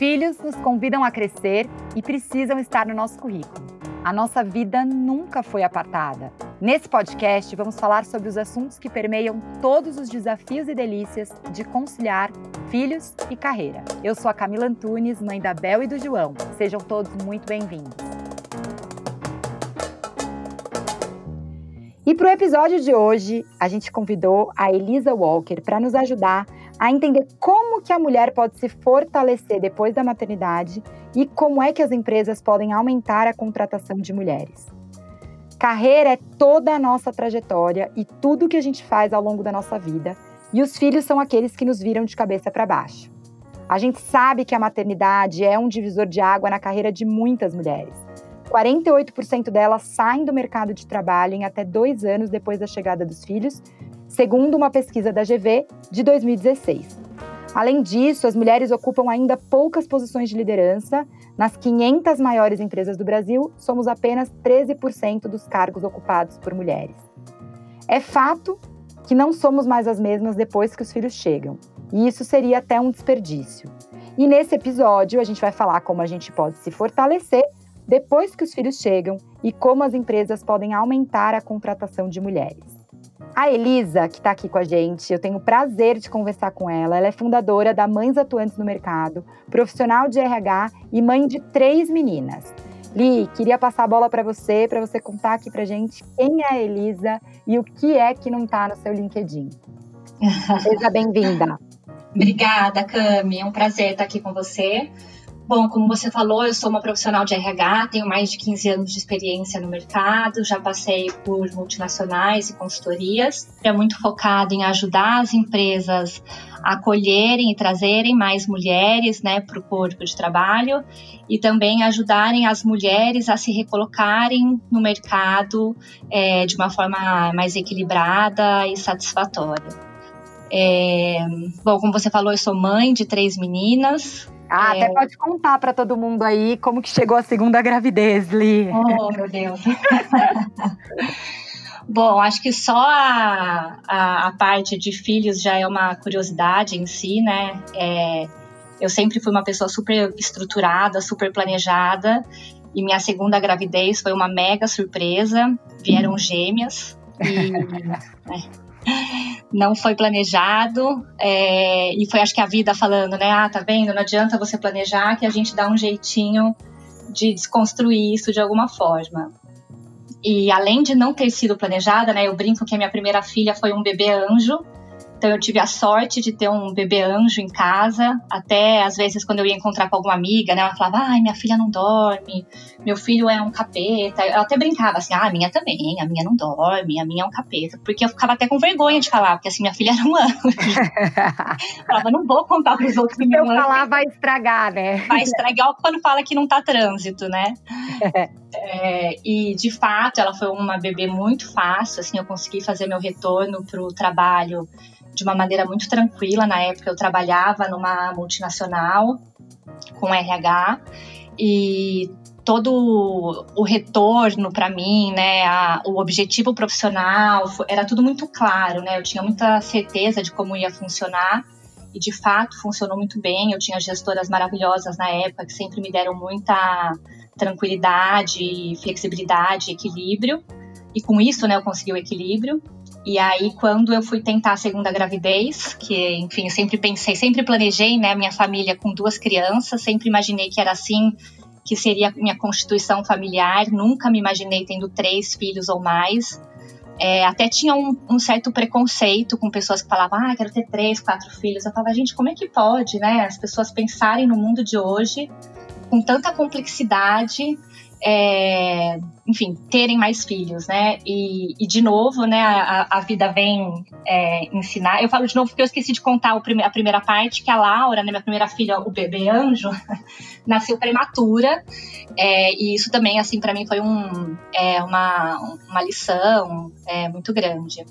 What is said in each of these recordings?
Filhos nos convidam a crescer e precisam estar no nosso currículo. A nossa vida nunca foi apartada. Nesse podcast, vamos falar sobre os assuntos que permeiam todos os desafios e delícias de conciliar filhos e carreira. Eu sou a Camila Antunes, mãe da Bel e do João. Sejam todos muito bem-vindos. E para o episódio de hoje, a gente convidou a Elisa Walker para nos ajudar a entender como que a mulher pode se fortalecer depois da maternidade e como é que as empresas podem aumentar a contratação de mulheres. Carreira é toda a nossa trajetória e tudo que a gente faz ao longo da nossa vida, e os filhos são aqueles que nos viram de cabeça para baixo. A gente sabe que a maternidade é um divisor de água na carreira de muitas mulheres. 48% delas saem do mercado de trabalho em até dois anos depois da chegada dos filhos segundo uma pesquisa da GV de 2016. Além disso, as mulheres ocupam ainda poucas posições de liderança. Nas 500 maiores empresas do Brasil, somos apenas 13% dos cargos ocupados por mulheres. É fato que não somos mais as mesmas depois que os filhos chegam, e isso seria até um desperdício. E nesse episódio, a gente vai falar como a gente pode se fortalecer depois que os filhos chegam e como as empresas podem aumentar a contratação de mulheres. A Elisa, que está aqui com a gente, eu tenho o prazer de conversar com ela. Ela é fundadora da Mães Atuantes no Mercado, profissional de RH e mãe de três meninas. Li, queria passar a bola para você, para você contar aqui para gente quem é a Elisa e o que é que não está no seu LinkedIn. Seja bem-vinda. Obrigada, Cami. É um prazer estar aqui com você. Bom, como você falou, eu sou uma profissional de RH, tenho mais de 15 anos de experiência no mercado, já passei por multinacionais e consultorias. É muito focado em ajudar as empresas a acolherem e trazerem mais mulheres né, para o corpo de trabalho e também ajudarem as mulheres a se recolocarem no mercado é, de uma forma mais equilibrada e satisfatória. É, bom, como você falou, eu sou mãe de três meninas, ah, é... até pode contar para todo mundo aí como que chegou a segunda gravidez, Li. Oh, meu Deus. Bom, acho que só a, a, a, parte de filhos já é uma curiosidade em si, né? É, eu sempre fui uma pessoa super estruturada, super planejada, e minha segunda gravidez foi uma mega surpresa. Vieram gêmeas. E, é, não foi planejado é, e foi acho que a vida falando, né? Ah, tá vendo? Não adianta você planejar que a gente dá um jeitinho de desconstruir isso de alguma forma. E além de não ter sido planejada, né? Eu brinco que a minha primeira filha foi um bebê anjo então eu tive a sorte de ter um bebê anjo em casa. Até às vezes quando eu ia encontrar com alguma amiga, né, ela falava: "Ai, minha filha não dorme, meu filho é um capeta". Eu até brincava assim: "Ah, a minha também, a minha não dorme, a minha é um capeta", porque eu ficava até com vergonha de falar, porque assim minha filha era um anjo. eu falava: "Não vou contar para os outros que minha Se eu falar vai estragar, né? Vai estragar quando fala que não tá trânsito, né? é, e de fato, ela foi uma bebê muito fácil, assim, eu consegui fazer meu retorno pro trabalho de uma maneira muito tranquila. Na época eu trabalhava numa multinacional com RH e todo o retorno para mim, né, a, o objetivo profissional, era tudo muito claro, né? Eu tinha muita certeza de como ia funcionar e de fato funcionou muito bem. Eu tinha gestoras maravilhosas na época que sempre me deram muita tranquilidade, flexibilidade, equilíbrio. E com isso, né, eu consegui o equilíbrio. E aí, quando eu fui tentar a segunda gravidez, que, enfim, eu sempre pensei, sempre planejei, né, minha família com duas crianças, sempre imaginei que era assim que seria minha constituição familiar, nunca me imaginei tendo três filhos ou mais. É, até tinha um, um, certo preconceito com pessoas que falavam, ah, quero ter três, quatro filhos. Eu falava, gente, como é que pode, né? As pessoas pensarem no mundo de hoje com tanta complexidade é, enfim, terem mais filhos, né? E, e de novo, né, a, a vida vem é, ensinar. Eu falo de novo porque eu esqueci de contar prime a primeira parte, que a Laura, né, minha primeira filha, o bebê anjo, nasceu prematura. É, e isso também, assim, para mim foi um, é, uma, uma lição é, muito grande.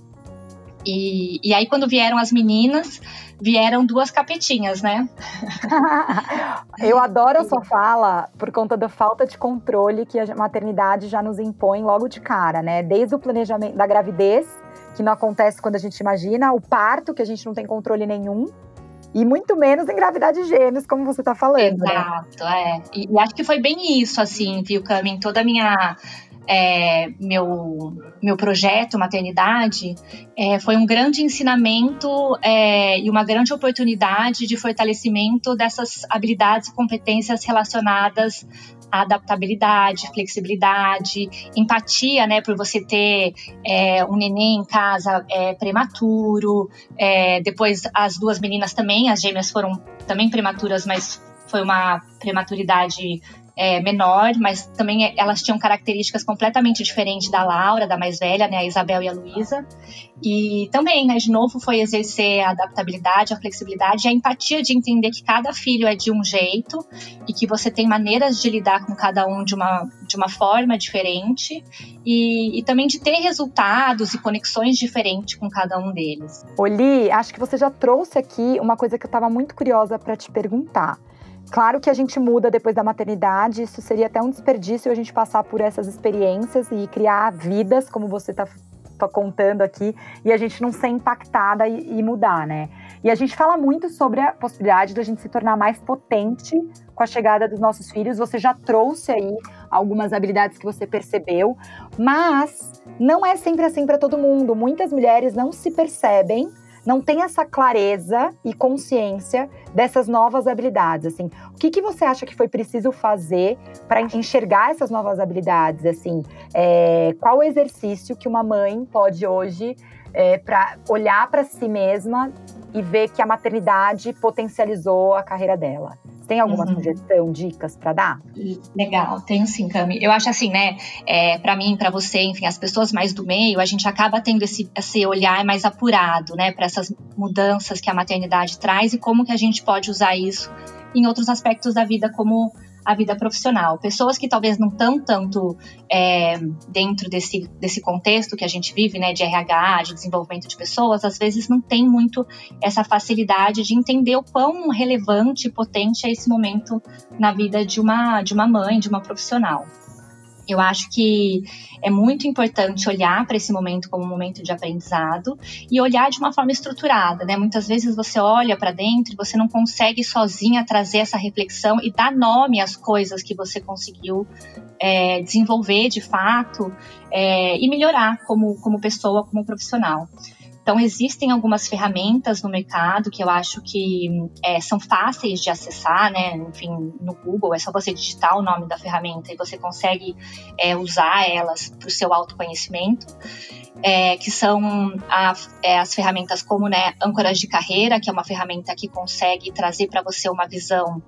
E, e aí, quando vieram as meninas, vieram duas capetinhas, né? Eu adoro a sua fala por conta da falta de controle que a maternidade já nos impõe logo de cara, né? Desde o planejamento da gravidez, que não acontece quando a gente imagina, o parto, que a gente não tem controle nenhum, e muito menos engravidar de gêmeos, como você está falando. Né? Exato, né? é. E, e, acho que foi bem isso, assim, viu, Cami? Em toda a minha. É, meu, meu projeto maternidade é, foi um grande ensinamento é, e uma grande oportunidade de fortalecimento dessas habilidades e competências relacionadas adaptabilidade, flexibilidade, empatia, né, por você ter é, um neném em casa é, prematuro. É, depois as duas meninas também, as gêmeas foram também prematuras, mas foi uma prematuridade é, menor, mas também é, elas tinham características completamente diferentes da Laura, da mais velha, né, a Isabel e a Luísa. E também, né, de novo, foi exercer a adaptabilidade, a flexibilidade, a empatia de entender que cada filho é de um jeito e que você tem maneiras de lidar com cada um de uma, de uma forma diferente e, e também de ter resultados e conexões diferentes com cada um deles. Oli, acho que você já trouxe aqui uma coisa que eu estava muito curiosa para te perguntar. Claro que a gente muda depois da maternidade, isso seria até um desperdício a gente passar por essas experiências e criar vidas, como você está tá contando aqui, e a gente não ser impactada e, e, mudar, né? E a gente fala muito sobre a possibilidade da gente se tornar mais potente com a chegada dos nossos filhos. Você já trouxe aí algumas habilidades que você percebeu, mas não é sempre assim para todo mundo. Muitas mulheres não se percebem não tem essa clareza e consciência dessas novas habilidades, assim. O que, que você acha que foi preciso fazer para enxergar essas novas habilidades, assim? É, qual o exercício que uma mãe pode hoje é, para olhar para si mesma e ver que a maternidade potencializou a carreira dela? Tem alguma uhum. sugestão, dicas para dar? Legal, tenho sim, Cami. Eu acho assim, né? É, para mim, para você, enfim, as pessoas mais do meio, a gente acaba tendo esse, esse olhar mais apurado, né, para essas mudanças que a maternidade traz e como que a gente pode usar isso em outros aspectos da vida, como a vida profissional. Pessoas que talvez não estão tanto é, dentro desse, desse contexto que a gente vive, né, de RH, de desenvolvimento de pessoas, às vezes não tem muito essa facilidade de entender o quão relevante e potente é esse momento na vida de uma, de uma mãe, de uma profissional. Eu acho que é muito importante olhar para esse momento como um momento de aprendizado e olhar de uma forma estruturada, né? Muitas vezes você olha para dentro e você não consegue sozinha trazer essa reflexão e dar nome às coisas que você conseguiu é, desenvolver de fato é, e melhorar como, como pessoa, como profissional. Então, existem algumas ferramentas no mercado que eu acho que é, são fáceis de acessar, né? Enfim, no Google, é só você digitar o nome da ferramenta e você consegue é, usar elas para o seu autoconhecimento. É, que são a, é, as ferramentas como né, âncoras de carreira, que é uma ferramenta que consegue trazer para você uma visão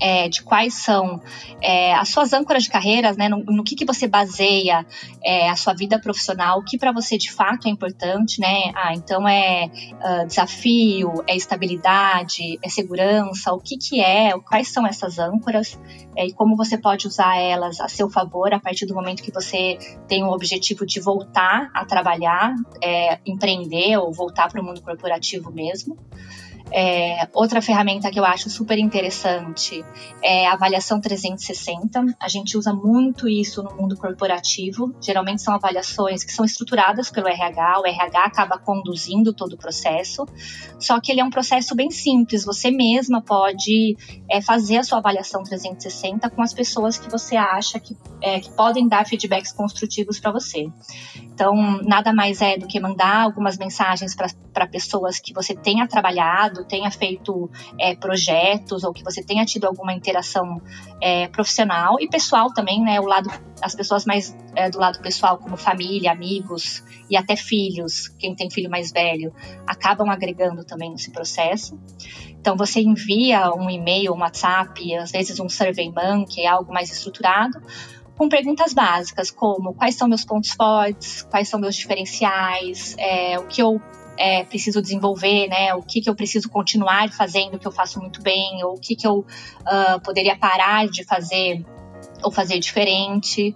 é, de quais são é, as suas âncoras de carreiras, né, no, no que, que você baseia é, a sua vida profissional, o que para você de fato é importante, né? Ah, então é uh, desafio, é estabilidade, é segurança, o que, que é, quais são essas âncoras é, e como você pode usar elas a seu favor a partir do momento que você tem o objetivo de voltar a trabalhar, é, empreender ou voltar para o mundo corporativo mesmo. É, outra ferramenta que eu acho super interessante é a avaliação 360. A gente usa muito isso no mundo corporativo. Geralmente são avaliações que são estruturadas pelo RH. O RH acaba conduzindo todo o processo. Só que ele é um processo bem simples. Você mesma pode é, fazer a sua avaliação 360 com as pessoas que você acha que, é, que podem dar feedbacks construtivos para você. Então, nada mais é do que mandar algumas mensagens para pessoas que você tenha trabalhado, tenha feito é, projetos ou que você tenha tido alguma interação é, profissional e pessoal também, né? O lado, as pessoas mais é, do lado pessoal, como família, amigos e até filhos, quem tem filho mais velho, acabam agregando também nesse processo. Então, você envia um e-mail, um WhatsApp, às vezes um Survey Monkey, algo mais estruturado com perguntas básicas, como quais são meus pontos fortes, quais são meus diferenciais, é, o que eu é, preciso desenvolver, né? O que, que eu preciso continuar fazendo que eu faço muito bem, ou o que, que eu uh, poderia parar de fazer ou fazer diferente.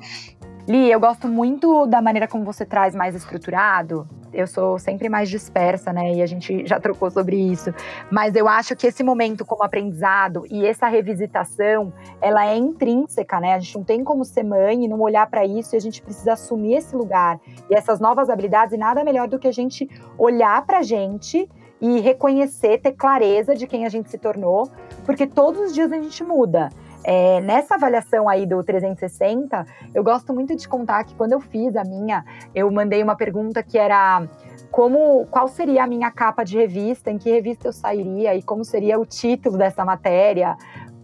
Li, eu gosto muito da maneira como você traz mais estruturado eu sou sempre mais dispersa, né? E a gente já trocou sobre isso. Mas eu acho que esse momento como aprendizado e essa revisitação, ela é intrínseca, né? A gente não tem como ser mãe e não olhar para isso e a gente precisa assumir esse lugar e essas novas habilidades e nada melhor do que a gente olhar para a gente e reconhecer, ter clareza de quem a gente se tornou, porque todos os dias a gente muda. É, nessa avaliação aí do 360, eu gosto muito de contar que quando eu fiz a minha, eu mandei uma pergunta que era como qual seria a minha capa de revista, em que revista eu sairia e como seria o título dessa matéria,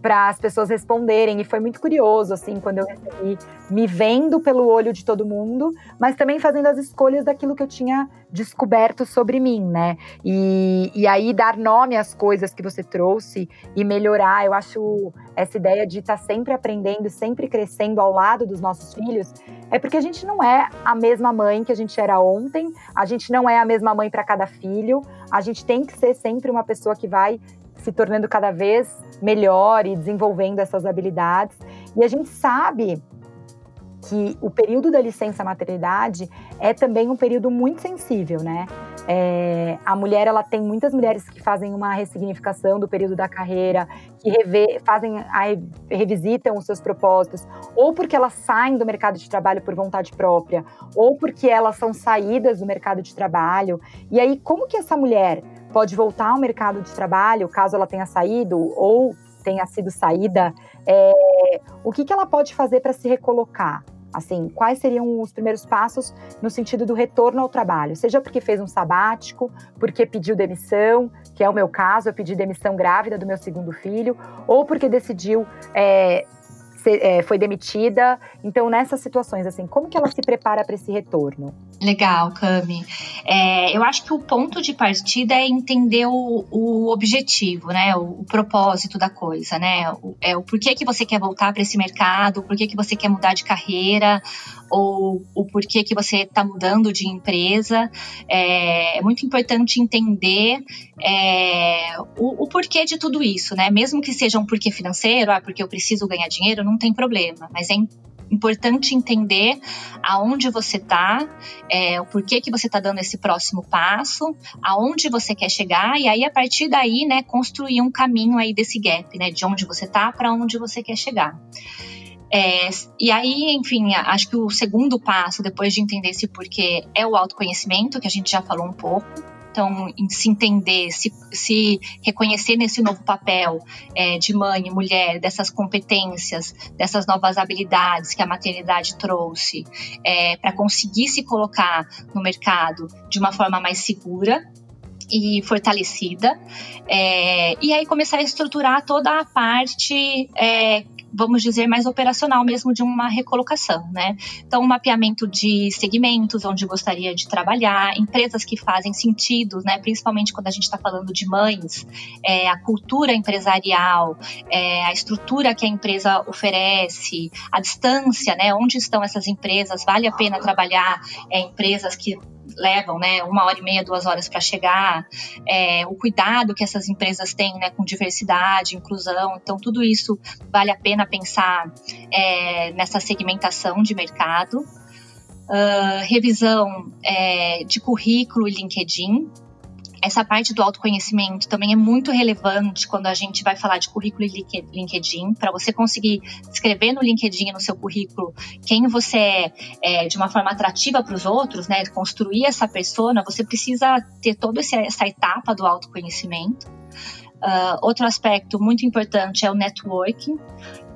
para as pessoas responderem. E foi muito curioso, assim, quando eu recebi, me vendo pelo olho de todo mundo, mas também fazendo as escolhas daquilo que eu tinha descoberto sobre mim, né? E, e aí dar nome às coisas que você trouxe e melhorar. Eu acho essa ideia de estar tá sempre aprendendo, sempre crescendo ao lado dos nossos filhos, é porque a gente não é a mesma mãe que a gente era ontem, a gente não é a mesma mãe para cada filho, a gente tem que ser sempre uma pessoa que vai se tornando cada vez melhor e desenvolvendo essas habilidades. E a gente sabe que o período da licença maternidade é também um período muito sensível, né? É, a mulher, ela tem muitas mulheres que fazem uma ressignificação do período da carreira, que revê, fazem, a, revisitam os seus propósitos, ou porque elas saem do mercado de trabalho por vontade própria, ou porque elas são saídas do mercado de trabalho. E aí, como que essa mulher pode voltar ao mercado de trabalho, caso ela tenha saído ou tenha sido saída, é, o que, que ela pode fazer para se recolocar? Assim, quais seriam os primeiros passos no sentido do retorno ao trabalho? Seja porque fez um sabático, porque pediu demissão, que é o meu caso, eu pedi demissão grávida do meu segundo filho, ou porque decidiu é, é, foi demitida. Então, nessas situações, assim, como que ela se prepara para esse retorno? Legal, Cami. É, eu acho que o ponto de partida é entender o, o objetivo, né? O, o, propósito da coisa, né? O, é o porquê que você quer voltar para esse mercado, o porquê que você quer mudar de carreira, ou o porquê que você está mudando de empresa. É, é, muito importante entender é, o, o, porquê de tudo isso, né? Mesmo que seja um porquê financeiro, ah, porque eu preciso ganhar dinheiro, não tem problema, mas é importante entender aonde você está, é, o porquê que você está dando esse próximo passo, aonde você quer chegar e aí a partir daí, né, construir um caminho aí desse gap, né, de onde você está para onde você quer chegar. É, e aí, enfim, acho que o segundo passo, depois de entender esse porquê, é o autoconhecimento, que a gente já falou um pouco. Então, em se entender, se, se reconhecer nesse novo papel é, de mãe e mulher, dessas competências, dessas novas habilidades que a maternidade trouxe, é, para conseguir se colocar no mercado de uma forma mais segura, e fortalecida, é, e aí começar a estruturar toda a parte é, vamos dizer, mais operacional mesmo de uma recolocação, né? Então, um mapeamento de segmentos onde gostaria de trabalhar, empresas que fazem sentido, né? Principalmente quando a gente está falando de mães, é, a cultura empresarial, é, a estrutura que a empresa oferece, a distância, né? Onde estão essas empresas? Vale a pena trabalhar é, empresas que levam né, uma hora e meia, duas horas para chegar, é, o cuidado que essas empresas têm né, com diversidade, inclusão. Então, tudo isso vale a pena pensar é, nessa segmentação de mercado. Uh, revisão é, de currículo e LinkedIn, essa parte do autoconhecimento também é muito relevante quando a gente vai falar de currículo e LinkedIn, para você conseguir escrever no LinkedIn, no seu currículo, quem você é, é de uma forma atrativa para os outros, né? Construir essa persona, você precisa ter toda essa etapa do autoconhecimento. Uh, outro aspecto muito importante é o networking.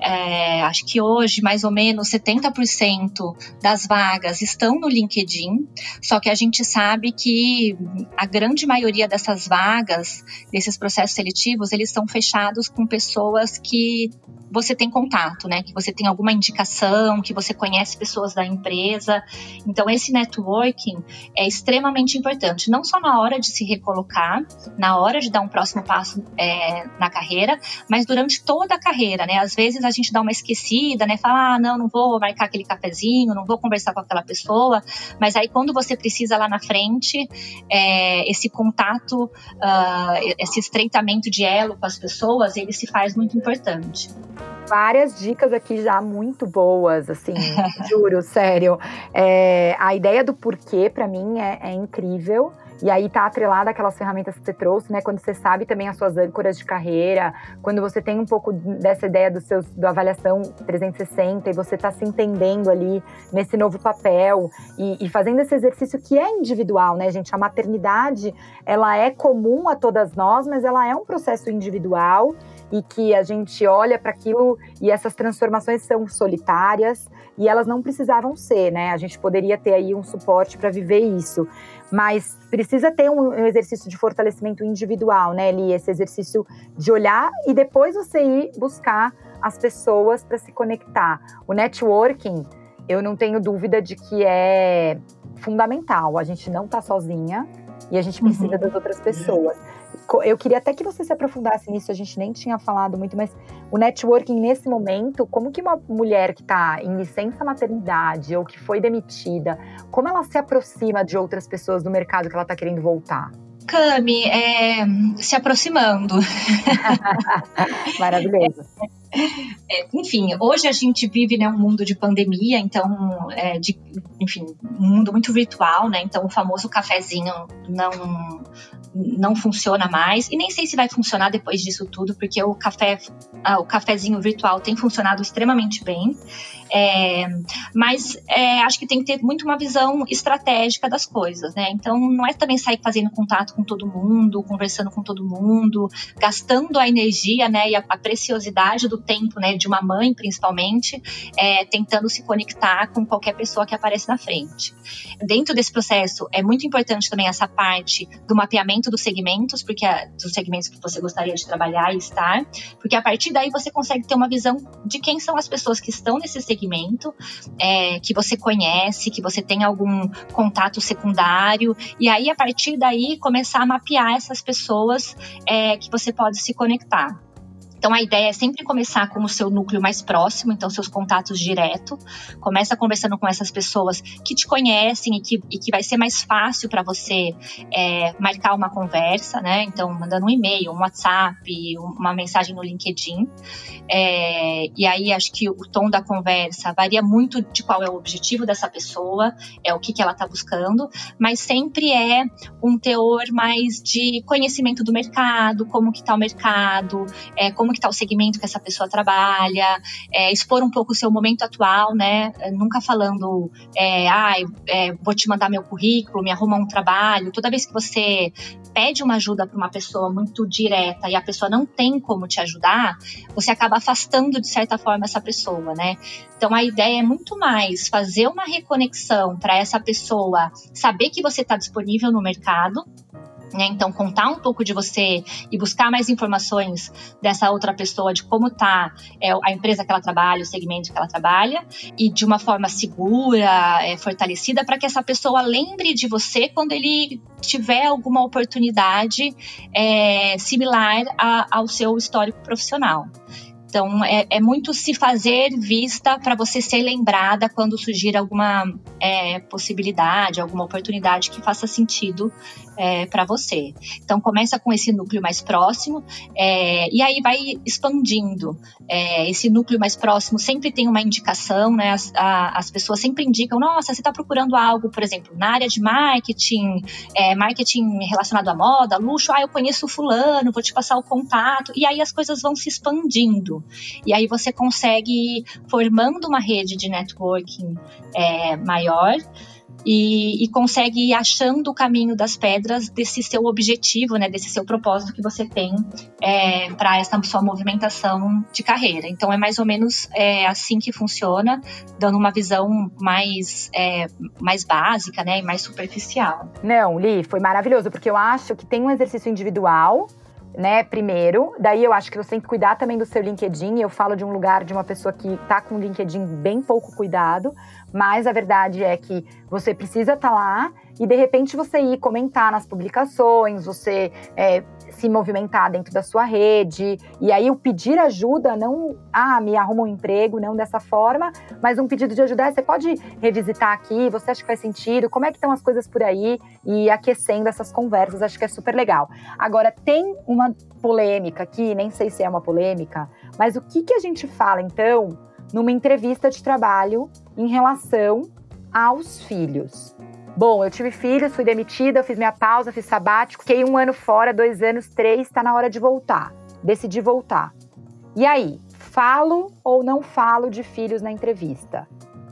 É, acho que hoje, mais ou menos 70% das vagas estão no LinkedIn, só que a gente sabe que a grande maioria dessas vagas, desses processos seletivos, eles estão fechados com pessoas que você tem contato, né? Que você tem alguma indicação, que você conhece pessoas da empresa. Então, esse networking é extremamente importante, não só na hora de se recolocar, na hora de dar um próximo passo é, na carreira, mas durante toda a carreira, né? Às vezes a gente dá uma esquecida, né? Fala, ah, não, não vou marcar aquele cafezinho, não vou conversar com aquela pessoa, mas aí quando você precisa lá na frente, é, esse contato, uh, esse estreitamento de elo com as pessoas, ele se faz muito importante várias dicas aqui já muito boas, assim, juro, sério. É, a ideia do porquê, para mim, é, é incrível. E aí tá atrelada aquelas ferramentas que você trouxe, né? Quando você sabe também as suas âncoras de carreira, quando você tem um pouco dessa ideia do seu do avaliação 360 e você tá se entendendo ali nesse novo papel e, e fazendo esse exercício que é individual, né, gente? A maternidade, ela é comum a todas nós, mas ela é um processo individual e que a gente olha para aquilo e essas transformações são solitárias e elas não precisavam ser, né? A gente poderia ter aí um suporte para viver isso, mas precisa ter um, exercício de fortalecimento individual, né, Eli? Esse exercício de olhar e depois você ir buscar as pessoas para se conectar. O networking, eu não tenho dúvida de que é fundamental. A gente não está sozinha e a gente precisa uhum. das outras pessoas eu queria até que você se aprofundasse nisso, a gente nem tinha falado muito, mas o networking nesse momento, como que uma mulher que está em licença maternidade ou que foi demitida, como ela se aproxima de outras pessoas do mercado que ela está querendo voltar? Cami, é, se aproximando. Maravilhoso. É, enfim, hoje a gente vive né, um mundo de pandemia, então, é, de, enfim, um mundo muito virtual, né? Então, o famoso cafezinho não não funciona mais e nem sei se vai funcionar depois disso tudo, porque o café, ah, o cafezinho virtual tem funcionado extremamente bem. É, mas é, acho que tem que ter muito uma visão estratégica das coisas, né? Então não é também sair fazendo contato com todo mundo, conversando com todo mundo, gastando a energia, né, e a, a preciosidade do tempo, né, de uma mãe principalmente, é, tentando se conectar com qualquer pessoa que aparece na frente. Dentro desse processo é muito importante também essa parte do mapeamento dos segmentos, porque a, dos segmentos que você gostaria de trabalhar e estar, porque a partir daí você consegue ter uma visão de quem são as pessoas que estão nesse segmento é, que você conhece, que você tem algum contato secundário, e aí a partir daí começar a mapear essas pessoas é, que você pode se conectar. Então a ideia é sempre começar com o seu núcleo mais próximo, então seus contatos direto. Começa conversando com essas pessoas que te conhecem e que, e que vai ser mais fácil para você é, marcar uma conversa, né? Então mandando um e-mail, um WhatsApp, uma mensagem no LinkedIn. É, e aí acho que o tom da conversa varia muito de qual é o objetivo dessa pessoa, é o que, que ela está buscando, mas sempre é um teor mais de conhecimento do mercado, como que está o mercado, é, como como que está o segmento que essa pessoa trabalha, é, expor um pouco o seu momento atual, né? Nunca falando, é, ah, é, vou te mandar meu currículo, me arruma um trabalho. Toda vez que você pede uma ajuda para uma pessoa muito direta e a pessoa não tem como te ajudar, você acaba afastando de certa forma essa pessoa, né? Então a ideia é muito mais fazer uma reconexão para essa pessoa saber que você está disponível no mercado né? Então, contar um pouco de você e buscar mais informações dessa outra pessoa, de como está é, a empresa que ela trabalha, o segmento que ela trabalha, e de uma forma segura, é, fortalecida, para que essa pessoa lembre de você quando ele tiver alguma oportunidade é, similar a, ao seu histórico profissional. Então, é, é muito se fazer vista para você ser lembrada quando surgir alguma é, possibilidade, alguma oportunidade que faça sentido é, para você. Então, começa com esse núcleo mais próximo é, e aí vai expandindo. É, esse núcleo mais próximo sempre tem uma indicação, né? As, a, as pessoas sempre indicam: nossa, você está procurando algo, por exemplo, na área de marketing, é, marketing relacionado à moda, luxo. Ah, eu conheço o fulano, vou te passar o contato. E aí as coisas vão se expandindo. E aí você consegue formando uma rede de networking é, maior e, e, consegue ir achando o caminho das pedras desse seu objetivo, né, desse seu propósito que você tem é, para essa sua movimentação de carreira. Então é mais ou menos é, assim que funciona, dando uma visão mais, é, mais básica, né, e mais superficial. Não, Li, foi maravilhoso porque eu acho que tem um exercício individual né, primeiro. Daí eu acho que você tem que cuidar também do seu LinkedIn. Eu falo de um lugar de uma pessoa que tá com o LinkedIn bem pouco cuidado, mas a verdade é que você precisa estar tá lá e de repente você ir comentar nas publicações, você é, se movimentar dentro da sua rede. E aí o pedir ajuda, não, ah, me arruma um emprego, não dessa forma, mas um pedido de ajuda, é, você pode revisitar aqui, você acha que faz sentido, como é que estão as coisas por aí? E aquecendo essas conversas, acho que é super legal. Agora, tem uma polêmica aqui, nem sei se é uma polêmica, mas o que, que a gente fala, então, numa entrevista de trabalho em relação aos filhos? Bom, eu tive filhos, fui demitida, fiz minha pausa, fiz sabático, fiquei um ano fora, dois anos, três, está na hora de voltar. Decidi voltar. E aí, falo ou não falo de filhos na entrevista?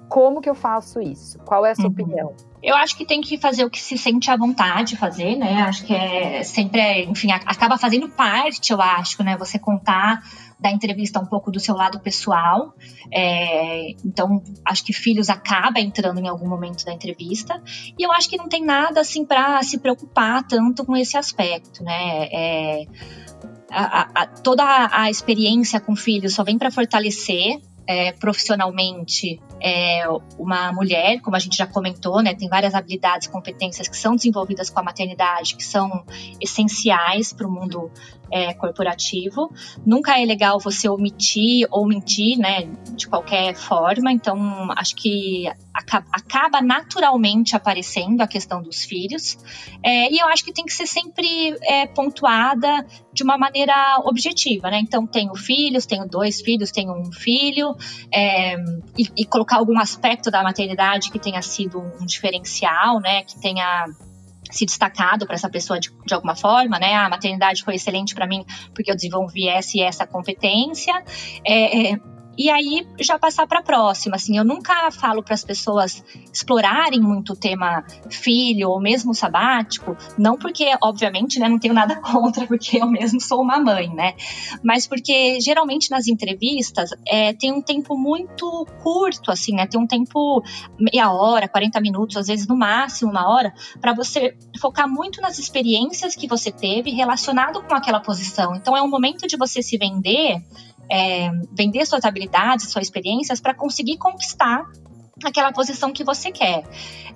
Como que eu faço isso? Qual é a sua uhum. opinião? Eu acho que tem que fazer o que se sente à vontade de fazer, né? Acho que é sempre, enfim, acaba fazendo parte, eu acho, né? Você contar da entrevista um pouco do seu lado pessoal. É, então, acho que filhos acaba entrando em algum momento da entrevista. E eu acho que não tem nada assim para se preocupar tanto com esse aspecto, né? É, a, a, toda a experiência com filhos só vem para fortalecer é, profissionalmente é uma mulher, como a gente já comentou, né, tem várias habilidades competências que são desenvolvidas com a maternidade, que são essenciais para o mundo é, corporativo. Nunca é legal você omitir ou mentir, né, de qualquer forma. Então, acho que acaba naturalmente aparecendo a questão dos filhos. É, e eu acho que tem que ser sempre é, pontuada de uma maneira objetiva, né? Então, tenho filhos, tenho dois filhos, tenho um filho, é, e, e colocar algum aspecto da maternidade que tenha sido um diferencial, né? Que tenha se destacado para essa pessoa de, de, alguma forma, né? A maternidade foi excelente para mim porque eu desenvolvi essa e essa competência. É, é, e aí já passar para a próxima. Assim, eu nunca falo para as pessoas explorarem muito o tema filho ou mesmo sabático, não porque, obviamente, né, não tenho nada contra, porque eu mesmo sou uma mãe, né? Mas porque geralmente nas entrevistas é, tem um tempo muito curto, assim, né? Tem um tempo meia hora, 40 minutos, às vezes no máximo uma hora, para você focar muito nas experiências que você teve relacionado com aquela posição. Então é um momento de você se vender é, vender suas habilidades, suas experiências para conseguir conquistar aquela posição que você quer.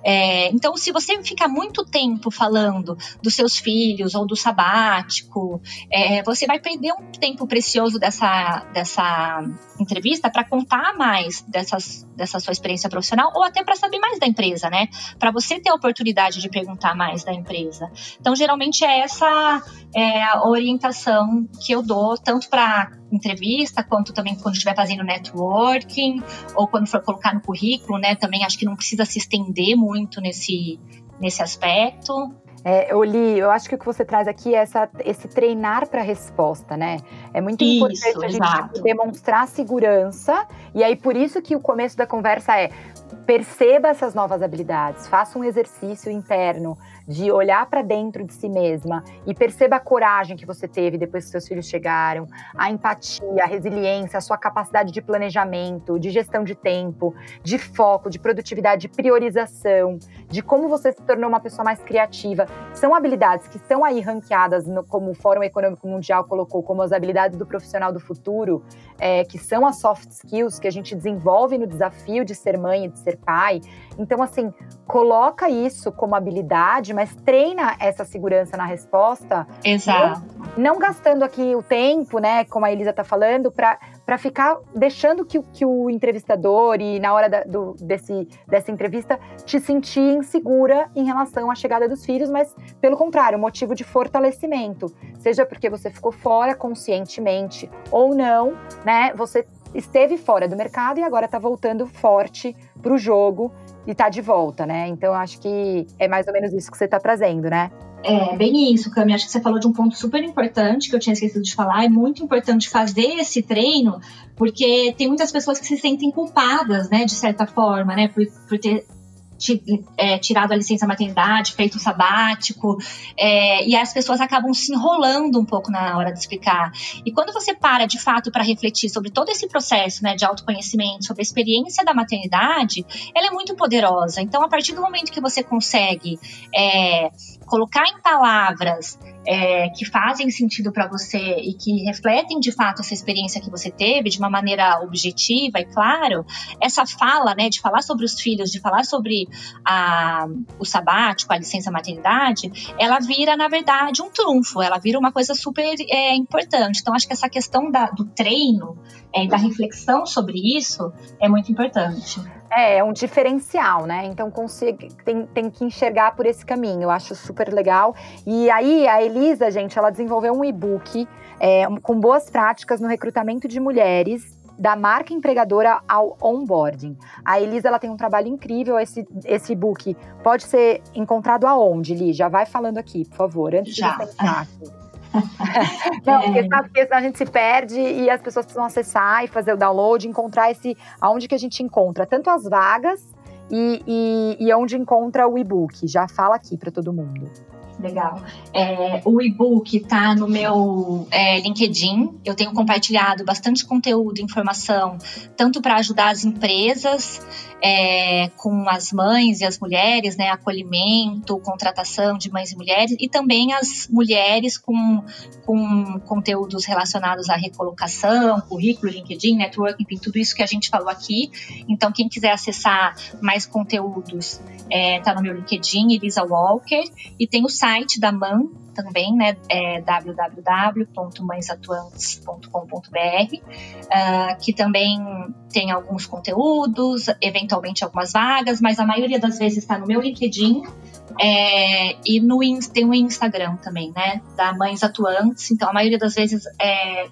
É, então, se você fica muito tempo falando dos seus filhos ou do sabático, é, você vai perder um tempo precioso dessa, dessa entrevista para contar mais dessas, dessa sua experiência profissional ou até para saber mais da empresa, né? Para você ter a oportunidade de perguntar mais da empresa. Então, geralmente é essa é, a orientação que eu dou, tanto para entrevista, quanto também quando estiver fazendo networking, ou quando for colocar no currículo, né? Também acho que não precisa se estender muito nesse, nesse aspecto. É, eu li, eu acho que o que você traz aqui é essa, esse treinar para resposta, né? É muito isso, importante a gente exato. demonstrar segurança, e aí por isso que o começo da conversa é perceba essas novas habilidades, faça um exercício interno de olhar para dentro de si mesma e perceba a coragem que você teve depois que seus filhos chegaram, a empatia, a resiliência, a sua capacidade de planejamento, de gestão de tempo, de foco, de produtividade, de priorização, de como você se tornou uma pessoa mais criativa. São habilidades que estão aí ranqueadas no, como o Fórum Econômico Mundial colocou como as habilidades do profissional do futuro, é, que são as soft skills que a gente desenvolve no desafio de ser mãe e de ser pai. Então, assim, coloca isso como habilidade, mas treina essa segurança na resposta. Exato. Não, não gastando aqui o tempo, né, como a Elisa está falando, para ficar deixando que, que o entrevistador e na hora da, do, desse, dessa entrevista te sentir insegura em relação à chegada dos filhos, mas pelo contrário, motivo de fortalecimento. Seja porque você ficou fora conscientemente ou não, né? Você esteve fora do mercado e agora está voltando forte para o jogo e tá de volta, né? Então acho que é mais ou menos isso que você tá trazendo, né? É, bem isso, Cami. Acho que você falou de um ponto super importante que eu tinha esquecido de falar. É muito importante fazer esse treino, porque tem muitas pessoas que se sentem culpadas, né, de certa forma, né, por, por ter é, tirado a licença maternidade, feito o sabático, é, e as pessoas acabam se enrolando um pouco na hora de explicar. E quando você para de fato para refletir sobre todo esse processo né, de autoconhecimento, sobre a experiência da maternidade, ela é muito poderosa. Então, a partir do momento que você consegue é, colocar em palavras é, que fazem sentido para você e que refletem de fato essa experiência que você teve de uma maneira objetiva e claro, essa fala, né, de falar sobre os filhos, de falar sobre a, o sabático, a licença maternidade, ela vira na verdade um trunfo, ela vira uma coisa super é, importante. Então acho que essa questão da, do treino, é, da reflexão sobre isso é muito importante. É, é um diferencial, né? Então consigo, tem, tem que enxergar por esse caminho. Eu acho super legal. E aí a Elisa, gente, ela desenvolveu um e-book é, com boas práticas no recrutamento de mulheres da marca empregadora ao onboarding. A Elisa ela tem um trabalho incrível. Esse, esse e-book pode ser encontrado aonde, Li? Já vai falando aqui, por favor, antes Já. de você Não, porque, é. sabe, porque senão a gente se perde e as pessoas precisam acessar e fazer o download, encontrar esse. aonde que a gente encontra tanto as vagas e, e, e onde encontra o e-book. Já fala aqui para todo mundo. Legal. É, o e-book está no meu é, LinkedIn. Eu tenho compartilhado bastante conteúdo, informação, tanto para ajudar as empresas é, com as mães e as mulheres, né, acolhimento, contratação de mães e mulheres, e também as mulheres com, com conteúdos relacionados à recolocação, currículo, LinkedIn, networking, enfim, tudo isso que a gente falou aqui. Então, quem quiser acessar mais conteúdos, está é, no meu LinkedIn, Elisa Walker, e tem o site da MAN, também, né, é www.mãesatuantes.com.br, uh, que também tem alguns conteúdos, eventualmente algumas vagas, mas a maioria das vezes está no meu LinkedIn é, e no tem o Instagram também, né, da Mães Atuantes. Então, a maioria das vezes é,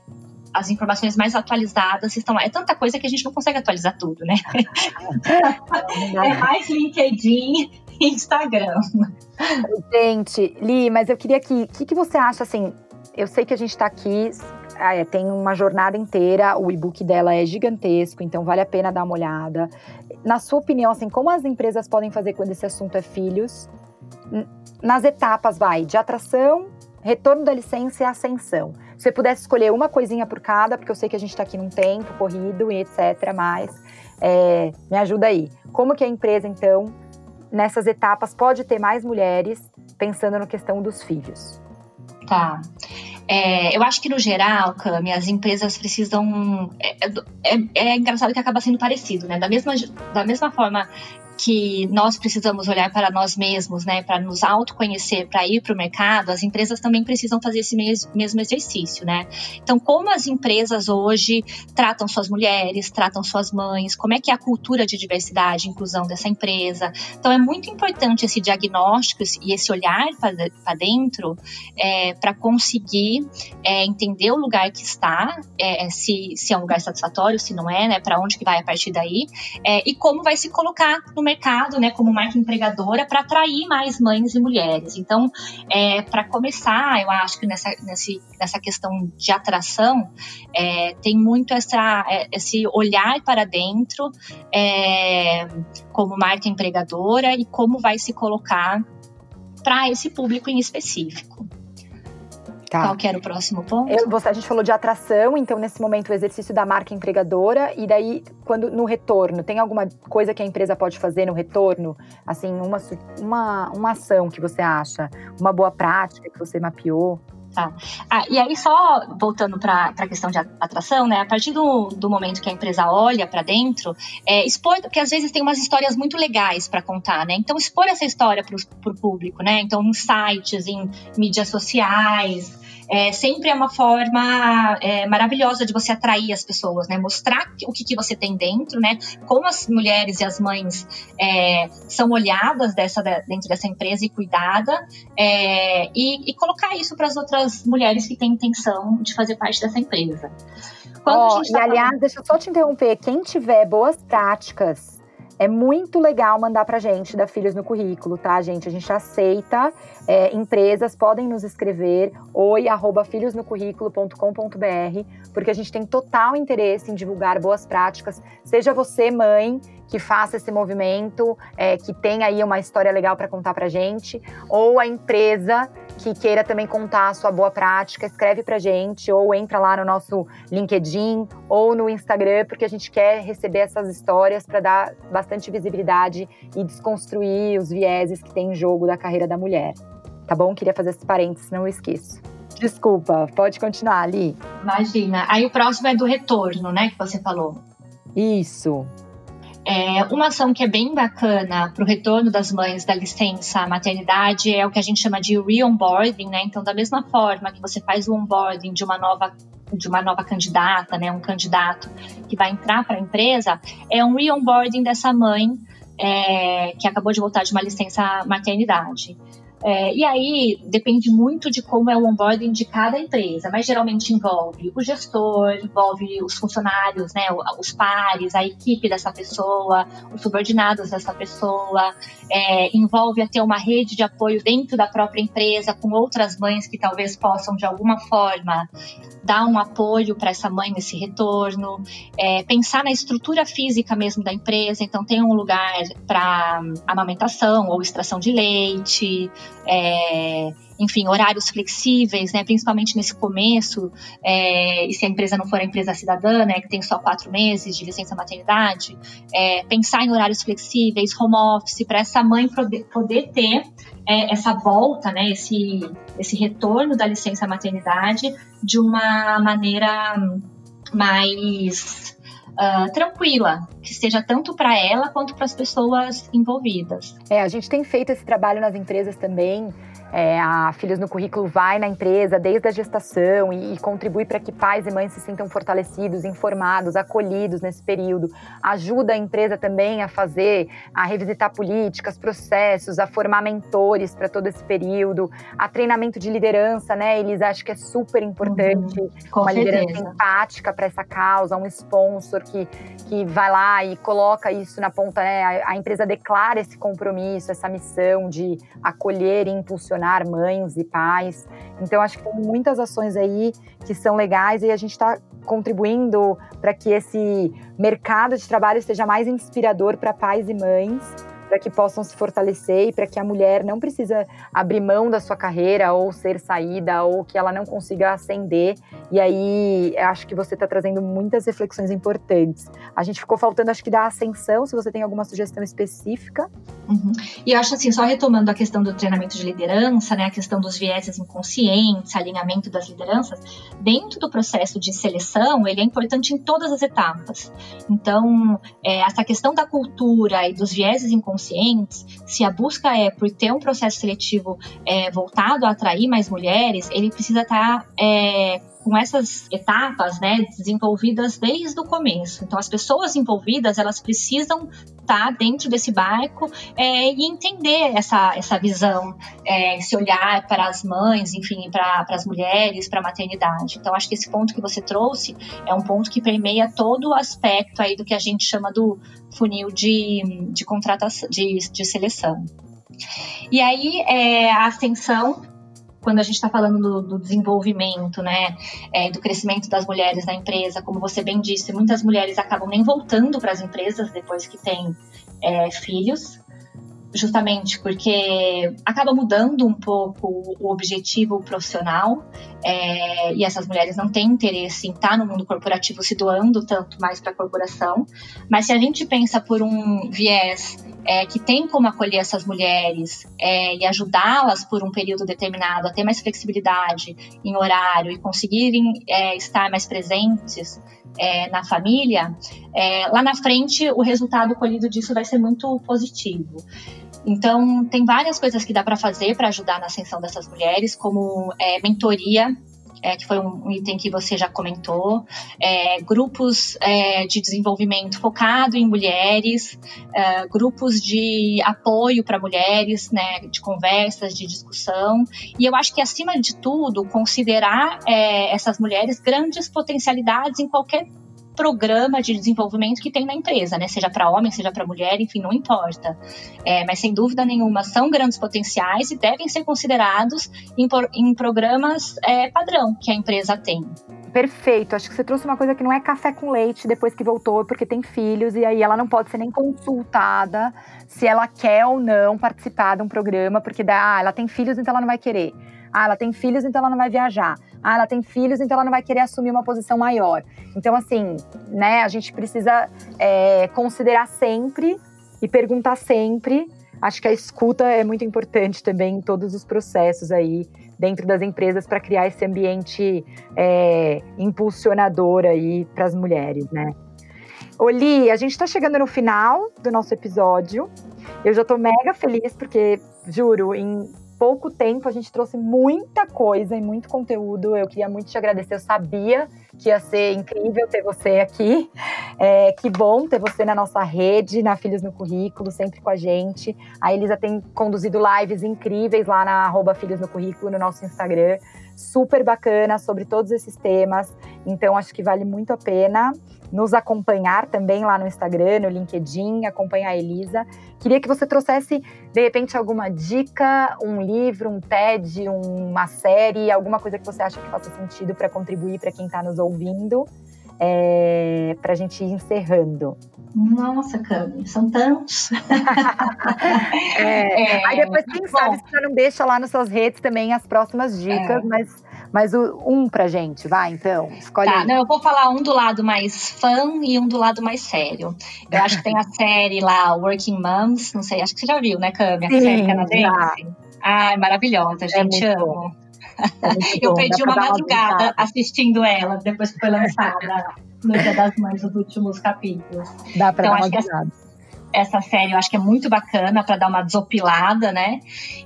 as informações mais atualizadas estão lá. É tanta coisa que a gente não consegue atualizar tudo, né? é mais LinkedIn Instagram. Gente, Li, mas eu queria que. O que, que você acha assim? Eu sei que a gente está aqui, ah, é, tem uma jornada inteira, o e-book dela é gigantesco, então vale a pena dar uma olhada. Na sua opinião, assim, como as empresas podem fazer quando esse assunto é filhos? Nas etapas, vai, de atração, retorno da licença e ascensão. Se você pudesse escolher uma coisinha por cada, porque eu sei que a gente está aqui num tempo corrido e etc, mas é, me ajuda aí. Como que a empresa, então, nessas etapas pode ter mais mulheres pensando na questão dos filhos? Tá. É, eu acho que no geral, Cami, as empresas precisam. É, é, é, engraçado que acaba sendo parecido, né? Da mesma, da mesma forma que nós precisamos olhar para nós mesmos, né, para nos autoconhecer, para ir para o mercado, as empresas também precisam fazer esse mesmo exercício, né? Então, como as empresas hoje tratam suas mulheres, tratam suas mães, como é que é a cultura de diversidade inclusão dessa empresa? Então, é muito importante esse diagnóstico e esse olhar para dentro é, para conseguir é, entender o lugar que está, é, se, se é um lugar satisfatório, se não é, né? Para onde que vai a partir daí é, e como vai se colocar no mercado mercado, né, como marca empregadora, para atrair mais mães e mulheres. Então, é, para começar, eu acho que nessa, nesse, nessa questão de atração, é, tem muito essa, é, esse olhar para dentro é, como marca empregadora e como vai se colocar para esse público em específico. Tá. Qual que era o próximo ponto? Eu, você, a gente falou de atração, então nesse momento o exercício da marca empregadora e daí quando no retorno tem alguma coisa que a empresa pode fazer no retorno, assim uma uma, uma ação que você acha, uma boa prática que você mapeou? Tá. Ah, e aí, só voltando para a questão de atração, né? A partir do, do momento que a empresa olha para dentro, é, expor, porque às vezes tem umas histórias muito legais para contar, né? Então, expor essa história para o público, né? Então, em sites, em mídias sociais, é, sempre é uma forma é, maravilhosa de você atrair as pessoas, né? Mostrar o que, que você tem dentro, né? Como as mulheres e as mães é, são olhadas dessa, dentro dessa empresa e cuidada, é, e, e, colocar isso para as outras mulheres que têm intenção de fazer parte dessa empresa. oh, e tá aliás, falando... deixa eu só te interromper. Quem tiver boas práticas é muito legal mandar pra gente da Filhos no Currículo, tá, gente? A gente aceita, é, empresas podem nos escrever oi arroba porque a gente tem total interesse em divulgar boas práticas. Seja você, mãe, que faça esse movimento, é, que tem aí uma história legal para contar pra gente, ou a empresa que queira também contar a sua boa prática, escreve pra gente ou entra lá no nosso LinkedIn ou no Instagram, porque a gente quer receber essas histórias para dar bastante visibilidade e desconstruir os vieses que tem em jogo da carreira da mulher. Tá bom? Queria fazer esse parênteses, não esqueço. Desculpa, pode continuar, Ali. Imagina. Aí o próximo é do retorno, né, que você falou. Isso. É, uma ação que é bem bacana para o retorno das mães da licença maternidade é o que a gente chama de re-onboarding, né? Então, da mesma forma que você faz o onboarding de uma nova de uma nova candidata, né, um candidato que vai entrar para a empresa, é um re-onboarding dessa mãe é, que acabou de voltar de uma licença maternidade. É, e aí depende muito de como é o onboarding de cada empresa, mas geralmente envolve o gestor, envolve os funcionários, né, os pares, a equipe dessa pessoa, os subordinados dessa pessoa, é, envolve ter uma rede de apoio dentro da própria empresa com outras mães que talvez possam de alguma forma dar um apoio para essa mãe nesse retorno, é, pensar na estrutura física mesmo da empresa, então tem um lugar para amamentação ou extração de leite, é, enfim, horários flexíveis, né, principalmente nesse começo, é, e se a empresa não for a empresa cidadã, né, que tem só quatro meses de licença maternidade, é, pensar em horários flexíveis, home office, para essa mãe poder, ter é, essa volta, né, esse, esse retorno da licença maternidade de uma maneira mais uh, tranquila, que seja tanto para ela quanto para as pessoas envolvidas. É, a gente tem feito esse trabalho nas empresas também é, a Filhos no Currículo vai na empresa desde a gestação e, e contribui para que pais e mães se sintam fortalecidos, informados, acolhidos nesse período. Ajuda a empresa também a fazer, a revisitar políticas, processos, a formar mentores para todo esse período, a treinamento de liderança, né, Elisa? Acho que é super importante. Uhum, uma certeza. liderança empática para essa causa, um sponsor que, que vai lá e coloca isso na ponta, né? A, a empresa declara esse compromisso, essa missão de acolher e impulsionar mães e pais. Então, acho que tem muitas ações aí que são legais e a gente está contribuindo para que esse mercado de trabalho seja mais inspirador para pais e mães para que possam se fortalecer e para que a mulher não precisa abrir mão da sua carreira ou ser saída ou que ela não consiga ascender. E aí, acho que você está trazendo muitas reflexões importantes. A gente ficou faltando, acho que da ascensão, se você tem alguma sugestão específica. Uhum. E acho assim, só retomando a questão do treinamento de liderança, né, a questão dos vieses inconscientes, alinhamento das lideranças, dentro do processo de seleção, ele é importante em todas as etapas. Então, é, essa questão da cultura e dos vieses inconscientes conscientes, se a busca é por ter um processo seletivo é, voltado a atrair mais mulheres, ele precisa estar tá, é, com essas etapas, né, desenvolvidas desde o começo. Então, as pessoas envolvidas, elas precisam estar tá dentro desse barco é, e entender essa, essa visão, é, esse olhar para as mães, enfim, para as mulheres, para a maternidade. Então, acho que esse ponto que você trouxe é um ponto que permeia todo o aspecto aí do que a gente chama do funil de, de contratação, de, de seleção. E aí, é, a ascensão quando a gente está falando do, do, desenvolvimento, né, é, do crescimento das mulheres na empresa, como você bem disse, muitas mulheres acabam nem voltando para as empresas depois que têm é, filhos, justamente porque acaba mudando um pouco o objetivo profissional é, e essas mulheres não têm interesse em estar no mundo corporativo se doando tanto mais para a corporação. Mas se a gente pensa por um viés é, que tem como acolher essas mulheres é, e ajudá-las por um período determinado a ter mais flexibilidade em horário e conseguirem é, estar mais presentes é, na família, é, lá na frente o resultado colhido disso vai ser muito positivo. Então, tem várias coisas que dá para fazer para ajudar na ascensão dessas mulheres, como é, mentoria, é, que foi um item que você já comentou, é, grupos é, de desenvolvimento focado em mulheres, é, grupos de apoio para mulheres, né, de conversas, de discussão, e eu acho que acima de tudo considerar é, essas mulheres grandes potencialidades em qualquer programa de desenvolvimento que tem na empresa, né? Seja para homem, seja para mulher, enfim, não importa. É, mas sem dúvida nenhuma são grandes potenciais e devem ser considerados em, em programas é, padrão que a empresa tem. Perfeito. Acho que você trouxe uma coisa que não é café com leite depois que voltou, porque tem filhos e aí ela não pode ser nem consultada se ela quer ou não participar de um programa, porque dá, ah, ela tem filhos, então ela não vai querer. Ah, ela tem filhos, então ela não vai viajar. Ah, ela tem filhos, então ela não vai querer assumir uma posição maior. Então, assim, né, a gente precisa é, considerar sempre e perguntar sempre. Acho que a escuta é muito importante também em todos os processos aí dentro das empresas para criar esse ambiente é, impulsionador aí para as mulheres, né? Oli, a gente está chegando no final do nosso episódio. Eu já estou mega feliz porque, juro, em pouco tempo a gente trouxe muita coisa e muito conteúdo. Eu queria muito te agradecer. Eu sabia que ia ser incrível ter você aqui. É, que bom ter você na nossa rede, na Filhos no Currículo, sempre com a gente. A Elisa tem conduzido lives incríveis lá na arroba Filhos no Currículo, no nosso Instagram. Super bacana sobre todos esses temas. Então, acho que vale muito a pena nos acompanhar também lá no Instagram, no LinkedIn, acompanhar a Elisa. Queria que você trouxesse, de repente, alguma dica, um livro, um TED, uma série, alguma coisa que você acha que faça sentido para contribuir para quem está nos ouvindo, é, para a gente ir encerrando. Nossa, Cami, são tantos. é, é, aí depois, quem bom. sabe, você não deixa lá nas suas redes também as próximas dicas, é. mas mas o, um pra gente, vai então, escolhe tá, Não, eu vou falar um do lado mais fã e um do lado mais sério. Eu acho que tem a série lá, Working Moms, não sei, acho que você já viu, né, Cami? A Sim, série canadense. Já. Ai, maravilhosa, é gente, é amo. É eu perdi uma madrugada uma assistindo ela, depois que foi lançada no Dia das Mães, os últimos capítulos. Dá pra então, dar uma essa série eu acho que é muito bacana para dar uma desopilada, né?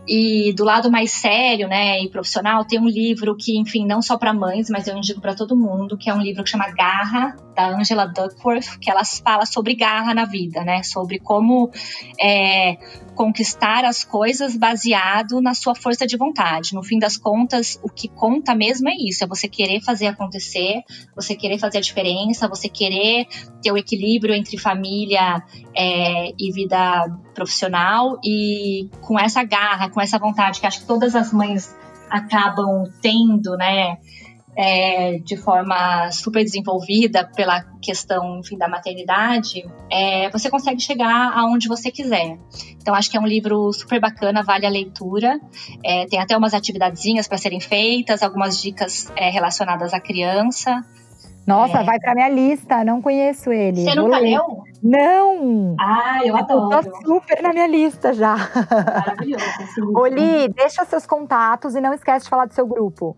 E do lado mais sério, né, e profissional, tem um livro que, enfim, não só para mães, mas eu indico para todo mundo, que é um livro que chama Garra, da Angela Duckworth, que ela fala sobre garra na vida, né? Sobre como é, conquistar as coisas baseado na sua força de vontade. No fim das contas, o que conta mesmo é isso: é você querer fazer acontecer, você querer fazer a diferença, você querer ter o equilíbrio entre família é, e vida profissional e com essa garra, com essa vontade que acho que todas as mães acabam tendo, né? é, de forma super desenvolvida pela questão enfim, da maternidade, é, você consegue chegar aonde você quiser. Então, acho que é um livro super bacana, vale a leitura. É, tem até umas atividadezinhas para serem feitas, algumas dicas é, relacionadas à criança. Nossa, é. vai para minha lista, não conheço ele. Você nunca leu? Não! Ah, eu adoro. Tá super na minha lista já. Maravilhoso. Oli, deixa seus contatos e não esquece de falar do seu grupo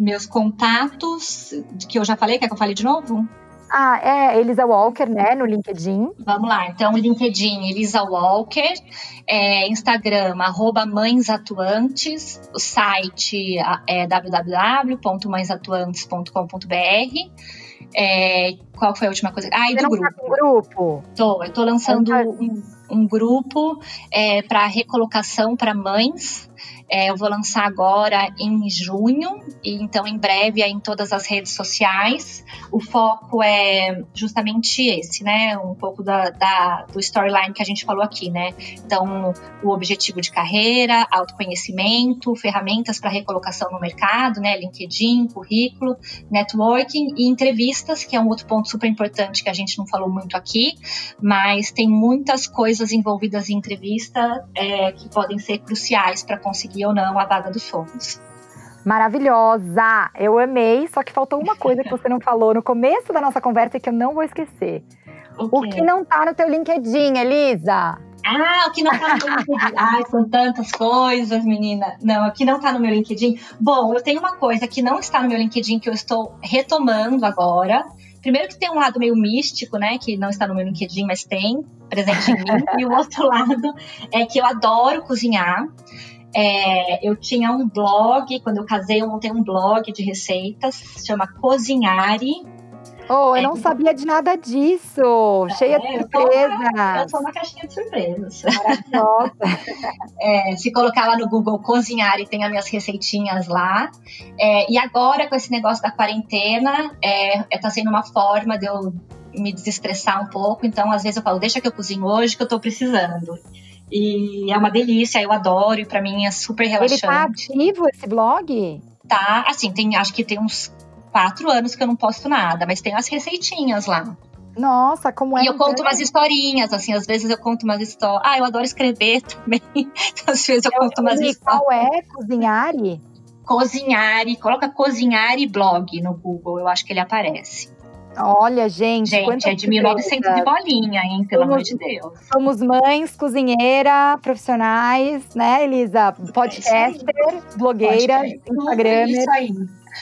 meus contatos, que eu já falei, quer que eu fale de novo? Ah, é Elisa Walker, né, no LinkedIn. Vamos lá, então, LinkedIn, Elisa Walker, é, Instagram, arroba Mães Atuantes, o site é www.mãesatuantes.com.br. É, qual foi a última coisa? Ah, e do grupo. Tá grupo. Tô, eu tô lançando um, um grupo é, para recolocação para mães é, eu vou lançar agora em junho, e então em breve em todas as redes sociais. O foco é justamente esse, né? Um pouco da, da do storyline que a gente falou aqui, né? Então, o objetivo de carreira, autoconhecimento, ferramentas para recolocação no mercado, né? LinkedIn, currículo, networking e entrevistas, que é um outro ponto super importante que a gente não falou muito aqui, mas tem muitas coisas envolvidas em entrevista é, que podem ser cruciais para conseguir conseguir ou não a vaga dos sonhos. Maravilhosa! Eu amei, só que faltou uma coisa que você não falou no começo da nossa conversa que eu não vou esquecer. O, o que não tá no teu LinkedIn, Elisa? Ah, o que não tá no meu LinkedIn. Ai, são tantas coisas, menina. Não, o que não tá no meu LinkedIn. Bom, eu tenho uma coisa que não está no meu LinkedIn que eu estou retomando agora. Primeiro que tem um lado meio místico, né? Que não está no meu LinkedIn, mas tem presente em mim. e o outro lado é que eu adoro cozinhar. É, eu tinha um blog, quando eu casei, eu montei um blog de receitas, se chama Cozinhare. Oh, eu é, não sabia de nada disso. É, Cheia de surpresas. Eu sou uma caixinha de surpresas. Nossa. é, se colocar lá no Google Cozinhar e tem as minhas receitinhas lá. É, e agora, com esse negócio da quarentena, é, tá sendo uma forma de eu me desestressar um pouco. Então, às vezes eu falo, deixa que eu cozinho hoje que eu tô precisando. E é uma delícia, eu adoro, e pra mim é super relaxante. Ele tá ativo esse blog? Tá, assim, tem, acho que tem uns quatro anos que eu não posto nada, mas tem as receitinhas lá. Nossa, como é. E eu conto umas historinhas, assim, às vezes eu conto umas histórias. Ah, eu adoro escrever também. Então, às vezes eu, eu conto umas histórias. Qual é? Cozinhare? Cozinhare, coloca Cozinhare blog no Google, eu acho que ele aparece. Olha, gente. Gente, é de 1900 de bolinha, hein? Pelo somos, amor de Deus. Somos mães, cozinheira, profissionais, né, Elisa? Podcaster, é blogueira, Instagramer. Isso aí.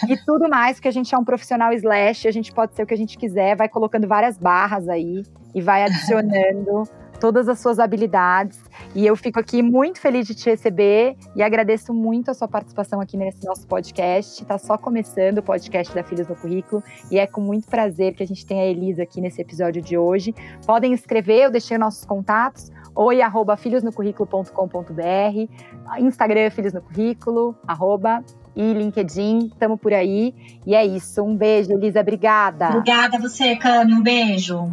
E tudo mais, porque a gente é um profissional slash, a gente pode ser o que a gente quiser, vai colocando várias barras aí e vai adicionando todas as suas habilidades. E eu fico aqui muito feliz de te receber e agradeço muito a sua participação aqui nesse nosso podcast. Está só começando o podcast da Filhos no Currículo e é com muito prazer que a gente tem a Elisa aqui nesse episódio de hoje. Podem escrever, eu deixei nossos contatos oi arroba filhosnocurrículo.com.br, Instagram Filhos no Currículo, arroba, e LinkedIn, estamos por aí. E é isso, um beijo, Elisa, obrigada. Obrigada a você, Cami, um beijo.